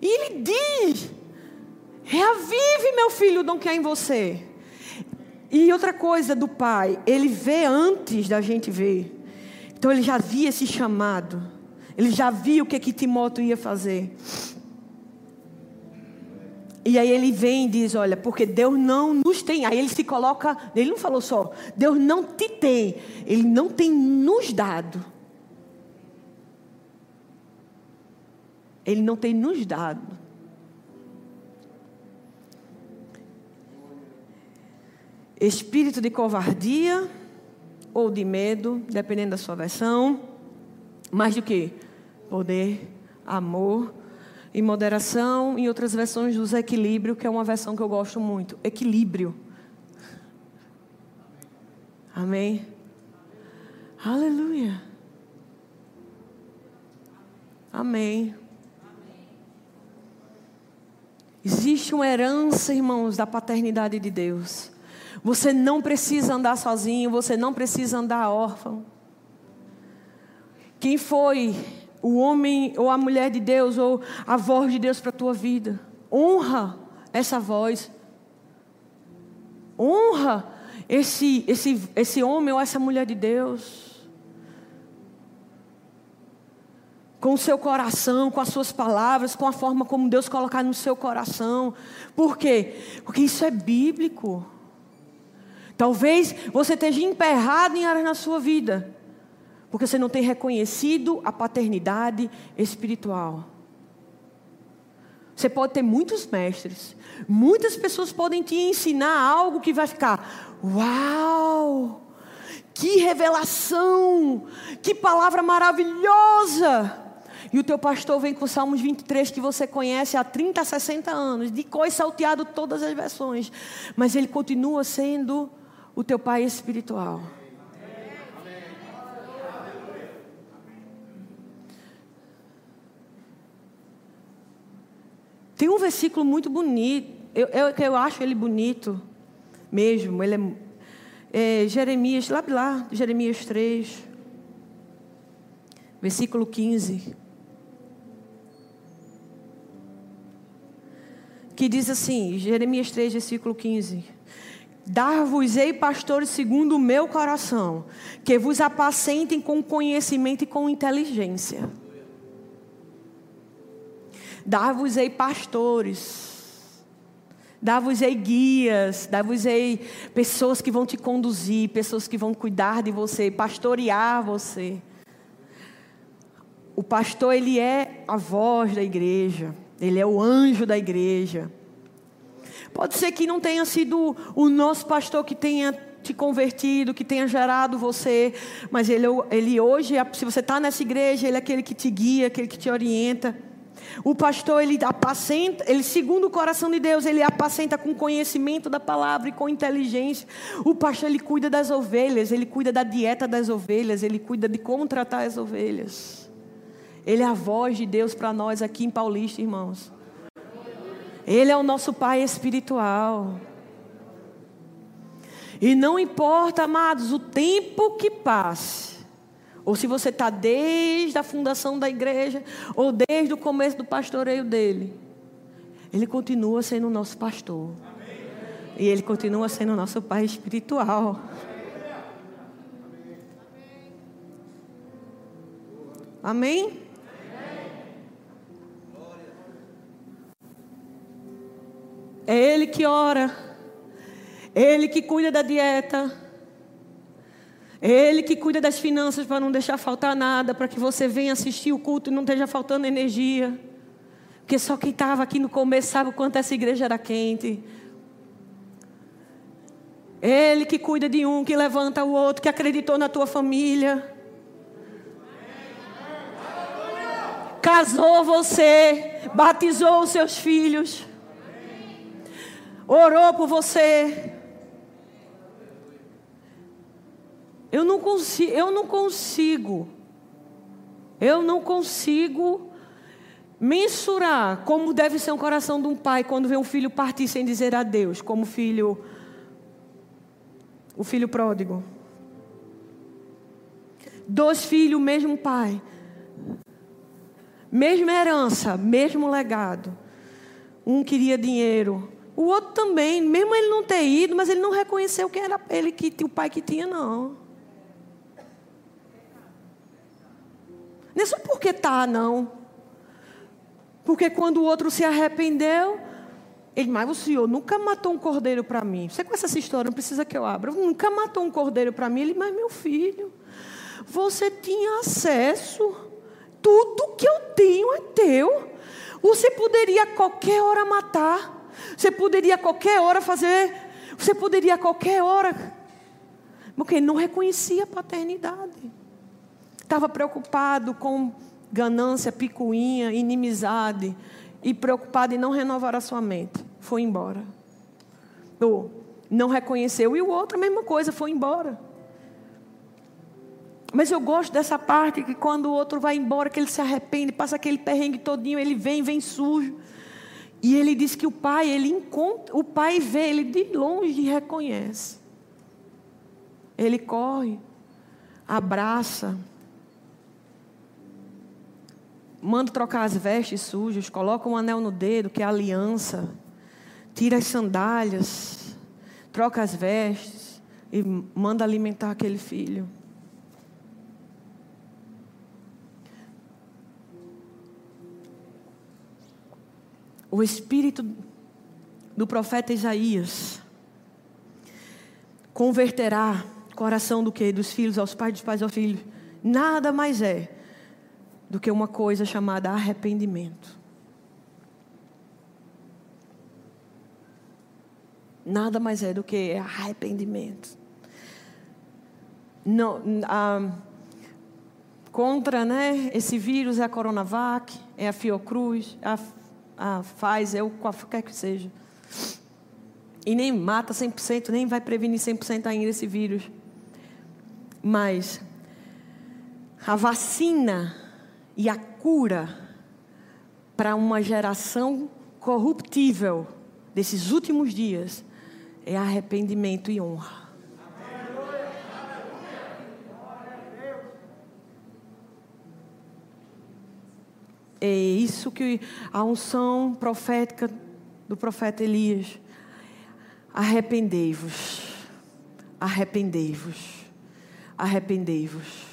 E ele diz: reavive, meu filho, o dom que há em você. E outra coisa do pai, ele vê antes da gente ver. Então ele já via esse chamado. Ele já via o que que Timóteo ia fazer. E aí ele vem e diz: Olha, porque Deus não nos tem. Aí ele se coloca. Ele não falou só, Deus não te tem. Ele não tem nos dado. Ele não tem nos dado. Espírito de covardia ou de medo, dependendo da sua versão. Mais do que poder, amor e moderação. Em outras versões usa equilíbrio, que é uma versão que eu gosto muito. Equilíbrio. Amém. Aleluia. Amém. Existe uma herança, irmãos, da paternidade de Deus. Você não precisa andar sozinho, você não precisa andar órfão. Quem foi o homem ou a mulher de Deus ou a voz de Deus para a tua vida? Honra essa voz. Honra esse, esse, esse homem ou essa mulher de Deus. Com o seu coração, com as suas palavras, com a forma como Deus colocar no seu coração. Por quê? Porque isso é bíblico. Talvez você esteja emperrado em áreas na sua vida, porque você não tem reconhecido a paternidade espiritual. Você pode ter muitos mestres, muitas pessoas podem te ensinar algo que vai ficar, uau! Que revelação! Que palavra maravilhosa! E o teu pastor vem com Salmos 23 que você conhece há 30, 60 anos, de coisa salteado todas as versões, mas ele continua sendo o teu pai espiritual. Tem um versículo muito bonito, eu, eu, eu acho ele bonito mesmo. Ele é, é Jeremias, lá, lá, Jeremias 3, versículo 15. Que diz assim, Jeremias 3, versículo 15. Dar-vos-ei pastores segundo o meu coração, que vos apacentem com conhecimento e com inteligência. Dar-vos-ei pastores, dar-vos-ei guias, dar-vos-ei pessoas que vão te conduzir, pessoas que vão cuidar de você, pastorear você. O pastor, ele é a voz da igreja, ele é o anjo da igreja. Pode ser que não tenha sido o nosso pastor que tenha te convertido, que tenha gerado você, mas ele, ele hoje, se você está nessa igreja, ele é aquele que te guia, aquele que te orienta. O pastor, ele apacenta, ele segundo o coração de Deus, ele apacenta com conhecimento da palavra e com inteligência. O pastor, ele cuida das ovelhas, ele cuida da dieta das ovelhas, ele cuida de como tratar as ovelhas. Ele é a voz de Deus para nós aqui em Paulista, irmãos. Ele é o nosso pai espiritual. E não importa, amados, o tempo que passe. Ou se você está desde a fundação da igreja, ou desde o começo do pastoreio dele. Ele continua sendo o nosso pastor. Amém. E ele continua sendo o nosso pai espiritual. Amém? Amém? É Ele que ora, é Ele que cuida da dieta, ele que cuida das finanças para não deixar faltar nada, para que você venha assistir o culto e não esteja faltando energia. Porque só quem estava aqui no começo sabe o quanto essa igreja era quente. Ele que cuida de um, que levanta o outro, que acreditou na tua família. Casou você, batizou os seus filhos, orou por você. Eu não consigo, eu não consigo. Eu não consigo mensurar como deve ser um coração de um pai quando vê um filho partir sem dizer adeus, como filho o filho pródigo. Dois filhos, mesmo pai. Mesma herança, mesmo legado. Um queria dinheiro, o outro também, mesmo ele não ter ido, mas ele não reconheceu que era ele que o pai que tinha, não. Não é só porque tá, não. Porque quando o outro se arrependeu, ele, mas o senhor nunca matou um cordeiro para mim. Você conhece essa história, não precisa que eu abra. Nunca matou um cordeiro para mim. Ele, mas meu filho, você tinha acesso. Tudo que eu tenho é teu. Você poderia a qualquer hora matar. Você poderia a qualquer hora fazer. Você poderia a qualquer hora. Porque não reconhecia a paternidade estava preocupado com ganância, picuinha, inimizade e preocupado em não renovar a sua mente. Foi embora. Ou não reconheceu. E o outro, a mesma coisa, foi embora. Mas eu gosto dessa parte que quando o outro vai embora, que ele se arrepende, passa aquele perrengue todinho, ele vem, vem sujo. E ele diz que o pai, ele encontra, o pai vê ele de longe e reconhece. Ele corre, abraça, manda trocar as vestes sujas, coloca um anel no dedo, que é a aliança, tira as sandálias, troca as vestes e manda alimentar aquele filho. O espírito do profeta Isaías converterá o coração do que dos filhos aos pais, dos pais aos filhos. Nada mais é do que uma coisa chamada arrependimento. Nada mais é do que arrependimento. Não, contra né, esse vírus é a Coronavac, é a Fiocruz, a, a Pfizer, ou qualquer que seja. E nem mata 100%, nem vai prevenir 100% ainda esse vírus. Mas a vacina e a cura para uma geração corruptível desses últimos dias é arrependimento e honra. É isso que a unção profética do profeta Elias. Arrependei-vos, arrependei-vos, arrependei-vos,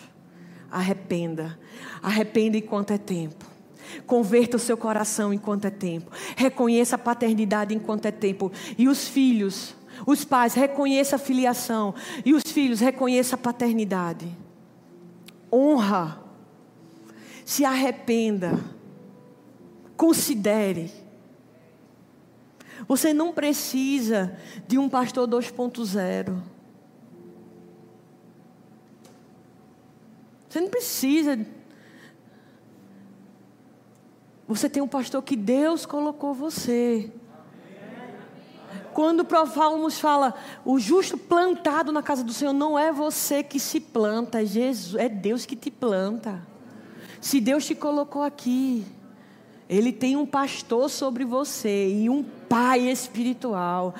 arrependa Arrependa enquanto é tempo. Converta o seu coração enquanto é tempo. Reconheça a paternidade enquanto é tempo. E os filhos, os pais, reconheça a filiação. E os filhos, reconheça a paternidade. Honra. Se arrependa. Considere. Você não precisa de um pastor 2.0. Você não precisa Você tem um pastor que Deus colocou você. Quando o Salmos fala, o justo plantado na casa do Senhor, não é você que se planta, é Jesus, é Deus que te planta. Se Deus te colocou aqui, Ele tem um pastor sobre você e um pai espiritual.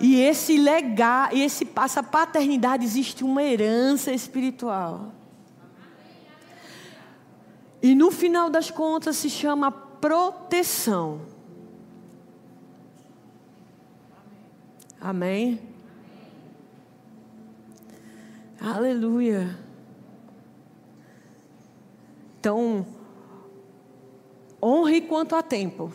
E esse legar, e esse, essa paternidade existe uma herança espiritual. E no final das contas se chama proteção. Amém? Aleluia. Então, honre quanto há tempo.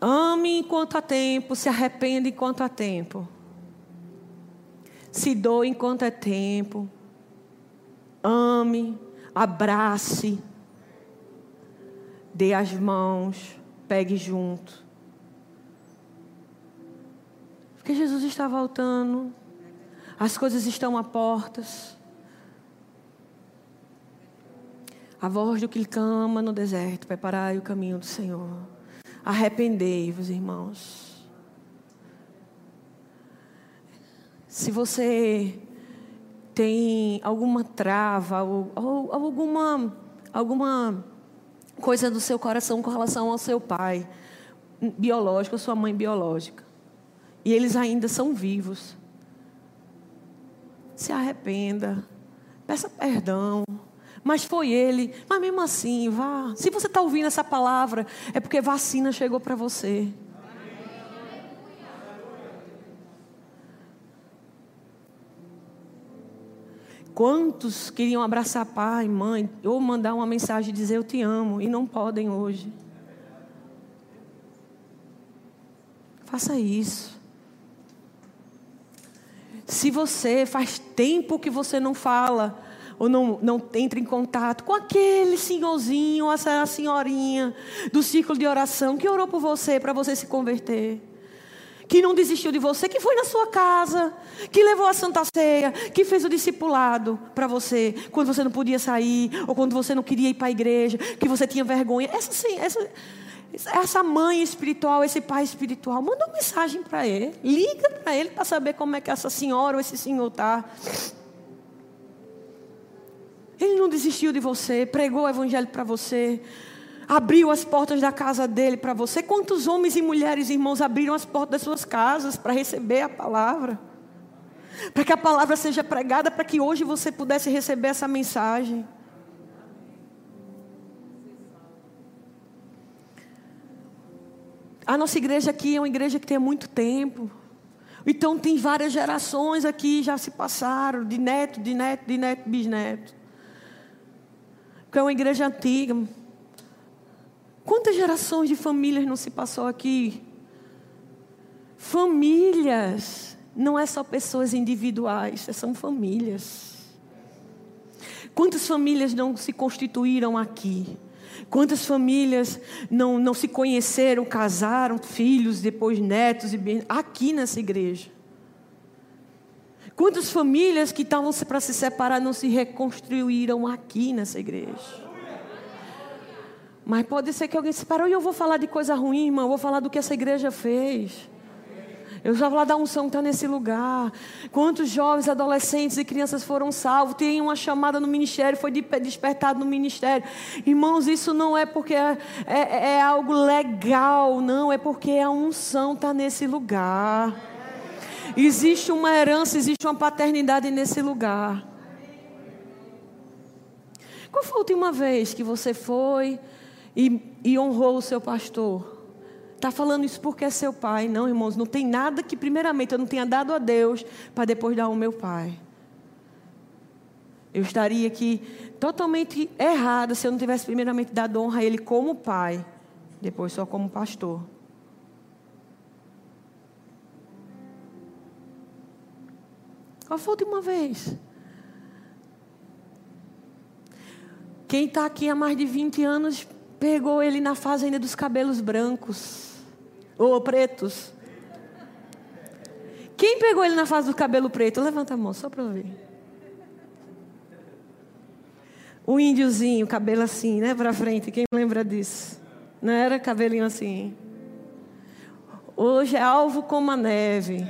Ame enquanto há tempo, se arrependa enquanto há tempo. Se doe enquanto é tempo. Ame, abrace, dê as mãos, pegue junto. Porque Jesus está voltando, as coisas estão a portas. A voz do que clama no deserto, preparai o caminho do Senhor. Arrependei-vos, irmãos. Se você tem alguma trava ou, ou, alguma, alguma coisa do seu coração com relação ao seu pai biológico, sua mãe biológica, e eles ainda são vivos, se arrependa, peça perdão. Mas foi ele. Mas mesmo assim, vá. Se você está ouvindo essa palavra, é porque vacina chegou para você. Quantos queriam abraçar pai, mãe, ou mandar uma mensagem e dizer eu te amo, e não podem hoje? Faça isso. Se você faz tempo que você não fala, ou não, não entra em contato com aquele senhorzinho, essa senhorinha do ciclo de oração que orou por você para você se converter que não desistiu de você, que foi na sua casa, que levou a Santa Ceia, que fez o discipulado para você, quando você não podia sair, ou quando você não queria ir para a igreja, que você tinha vergonha. Essa, sim, essa, essa mãe espiritual, esse pai espiritual, manda uma mensagem para ele, liga para ele para saber como é que essa senhora ou esse senhor está. Ele não desistiu de você, pregou o evangelho para você, abriu as portas da casa dele para você. Quantos homens e mulheres, irmãos, abriram as portas das suas casas para receber a palavra? Para que a palavra seja pregada, para que hoje você pudesse receber essa mensagem. A nossa igreja aqui é uma igreja que tem muito tempo. Então tem várias gerações aqui já se passaram, de neto, de neto, de neto, bisneto. Que é uma igreja antiga. Quantas gerações de famílias não se passou aqui? Famílias não é só pessoas individuais, são famílias. Quantas famílias não se constituíram aqui? Quantas famílias não, não se conheceram, casaram, filhos, depois netos e bem, aqui nessa igreja? Quantas famílias que estavam para se separar não se reconstruíram aqui nessa igreja? Mas pode ser que alguém se parou e eu vou falar de coisa ruim, irmão. Eu vou falar do que essa igreja fez. Eu já vou falar da unção que está nesse lugar. Quantos jovens, adolescentes e crianças foram salvos? Tem uma chamada no ministério, foi despertado no ministério. Irmãos, isso não é porque é, é, é algo legal, não. É porque a unção está nesse lugar. Existe uma herança, existe uma paternidade nesse lugar. Qual foi a última vez que você foi e, e honrou o seu pastor. Está falando isso porque é seu pai. Não, irmãos, não tem nada que, primeiramente, eu não tenha dado a Deus para depois dar ao meu pai. Eu estaria aqui totalmente errada se eu não tivesse, primeiramente, dado honra a Ele como pai, depois só como pastor. A última vez? Quem está aqui há mais de 20 anos Pegou ele na fase ainda dos cabelos brancos ou pretos. Quem pegou ele na fase do cabelo preto? Levanta a mão só para ver. O índiozinho, cabelo assim, né, para frente. Quem lembra disso? Não era cabelinho assim. Hoje é alvo como a neve.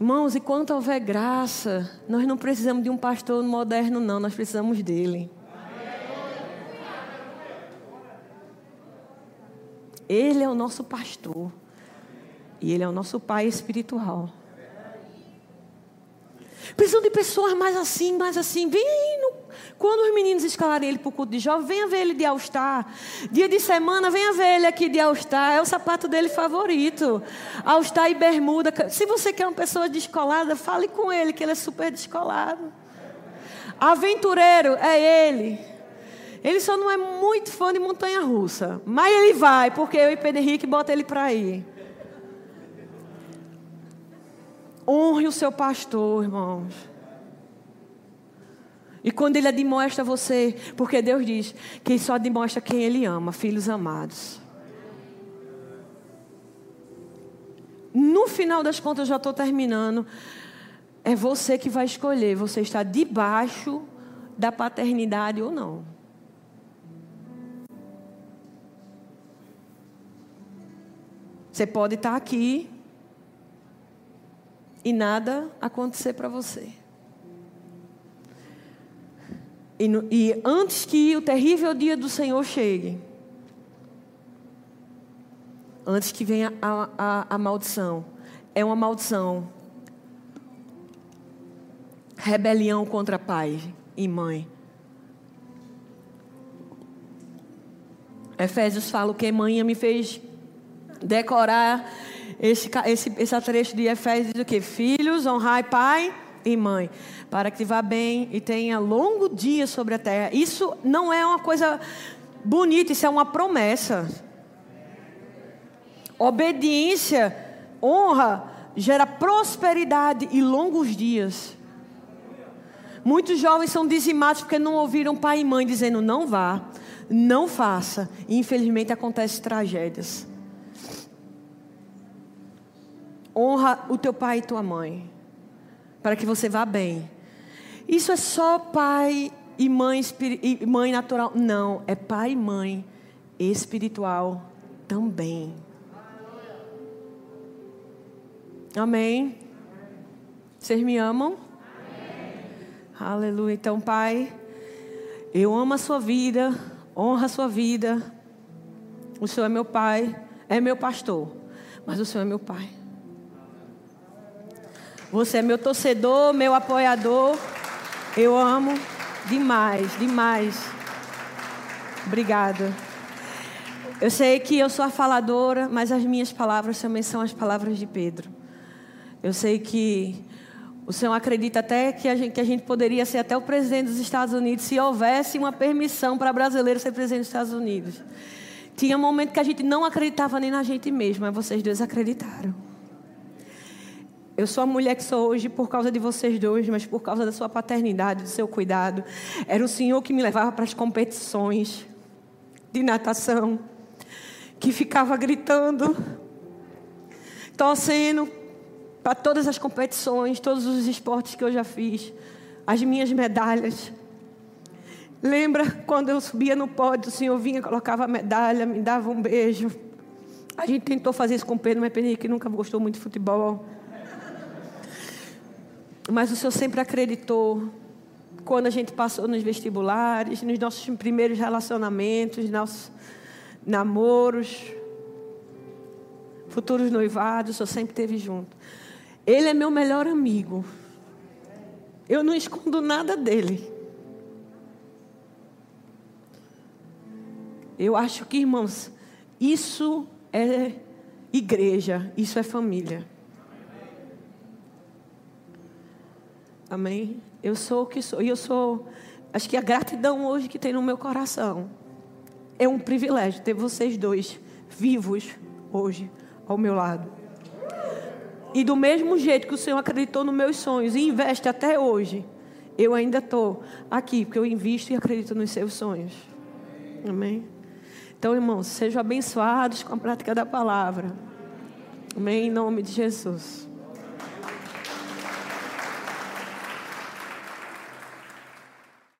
Irmãos, e quanto houver graça, nós não precisamos de um pastor moderno, não, nós precisamos dele. Ele é o nosso pastor. E ele é o nosso pai espiritual. Precisam de pessoas mais assim, mais assim. Vem no... Quando os meninos escalarem ele para o culto de jovem, venha ver ele de All-Star. Dia de semana, venha ver ele aqui de All-Star. É o sapato dele favorito. All-Star e bermuda. Se você quer uma pessoa descolada, fale com ele, que ele é super descolado. Aventureiro é ele. Ele só não é muito fã de montanha russa. Mas ele vai, porque eu e Pedro Henrique bota ele para ir. Honre o seu pastor, irmãos. E quando ele admoesta você, porque Deus diz que só admoesta quem ele ama, filhos amados. No final das contas, já estou terminando. É você que vai escolher. Você está debaixo da paternidade ou não. Você pode estar aqui e nada acontecer para você. E, no, e, antes que o terrível dia do Senhor chegue, antes que venha a, a, a maldição, é uma maldição, rebelião contra pai e mãe. Efésios fala que mãe me fez decorar esse, esse, esse trecho de Efésios diz o quê? Filhos, honrai pai e mãe, para que vá bem e tenha longo dia sobre a terra. Isso não é uma coisa bonita, isso é uma promessa. Obediência, honra, gera prosperidade e longos dias. Muitos jovens são dizimados porque não ouviram pai e mãe dizendo não vá, não faça. E infelizmente acontecem tragédias. Honra o teu pai e tua mãe, para que você vá bem. Isso é só pai e mãe, e mãe natural? Não, é pai e mãe espiritual também. Amém? Vocês me amam? Amém. Aleluia. Então, Pai, eu amo a sua vida, honra a sua vida. O Senhor é meu Pai, é meu pastor, mas o Senhor é meu Pai. Você é meu torcedor, meu apoiador. Eu amo demais, demais. Obrigada. Eu sei que eu sou a faladora, mas as minhas palavras também são as palavras de Pedro. Eu sei que o Senhor acredita até que a gente, que a gente poderia ser até o presidente dos Estados Unidos se houvesse uma permissão para brasileiro ser presidente dos Estados Unidos. Tinha um momento que a gente não acreditava nem na gente mesmo, mas vocês dois acreditaram. Eu sou a mulher que sou hoje por causa de vocês dois, mas por causa da sua paternidade, do seu cuidado. Era o Senhor que me levava para as competições de natação, que ficava gritando, torcendo para todas as competições, todos os esportes que eu já fiz, as minhas medalhas. Lembra quando eu subia no pódio, o Senhor vinha, colocava a medalha, me dava um beijo. A gente tentou fazer isso com o Pedro, mas Pedro que nunca gostou muito de futebol. Mas o Senhor sempre acreditou. Quando a gente passou nos vestibulares, nos nossos primeiros relacionamentos, nossos namoros, futuros noivados, o Senhor sempre esteve junto. Ele é meu melhor amigo. Eu não escondo nada dele. Eu acho que, irmãos, isso é igreja, isso é família. Amém? Eu sou o que sou. E eu sou. Acho que a gratidão hoje que tem no meu coração é um privilégio ter vocês dois vivos hoje ao meu lado. E do mesmo jeito que o Senhor acreditou nos meus sonhos e investe até hoje, eu ainda estou aqui, porque eu invisto e acredito nos seus sonhos. Amém? Então, irmãos, sejam abençoados com a prática da palavra. Amém? Em nome de Jesus.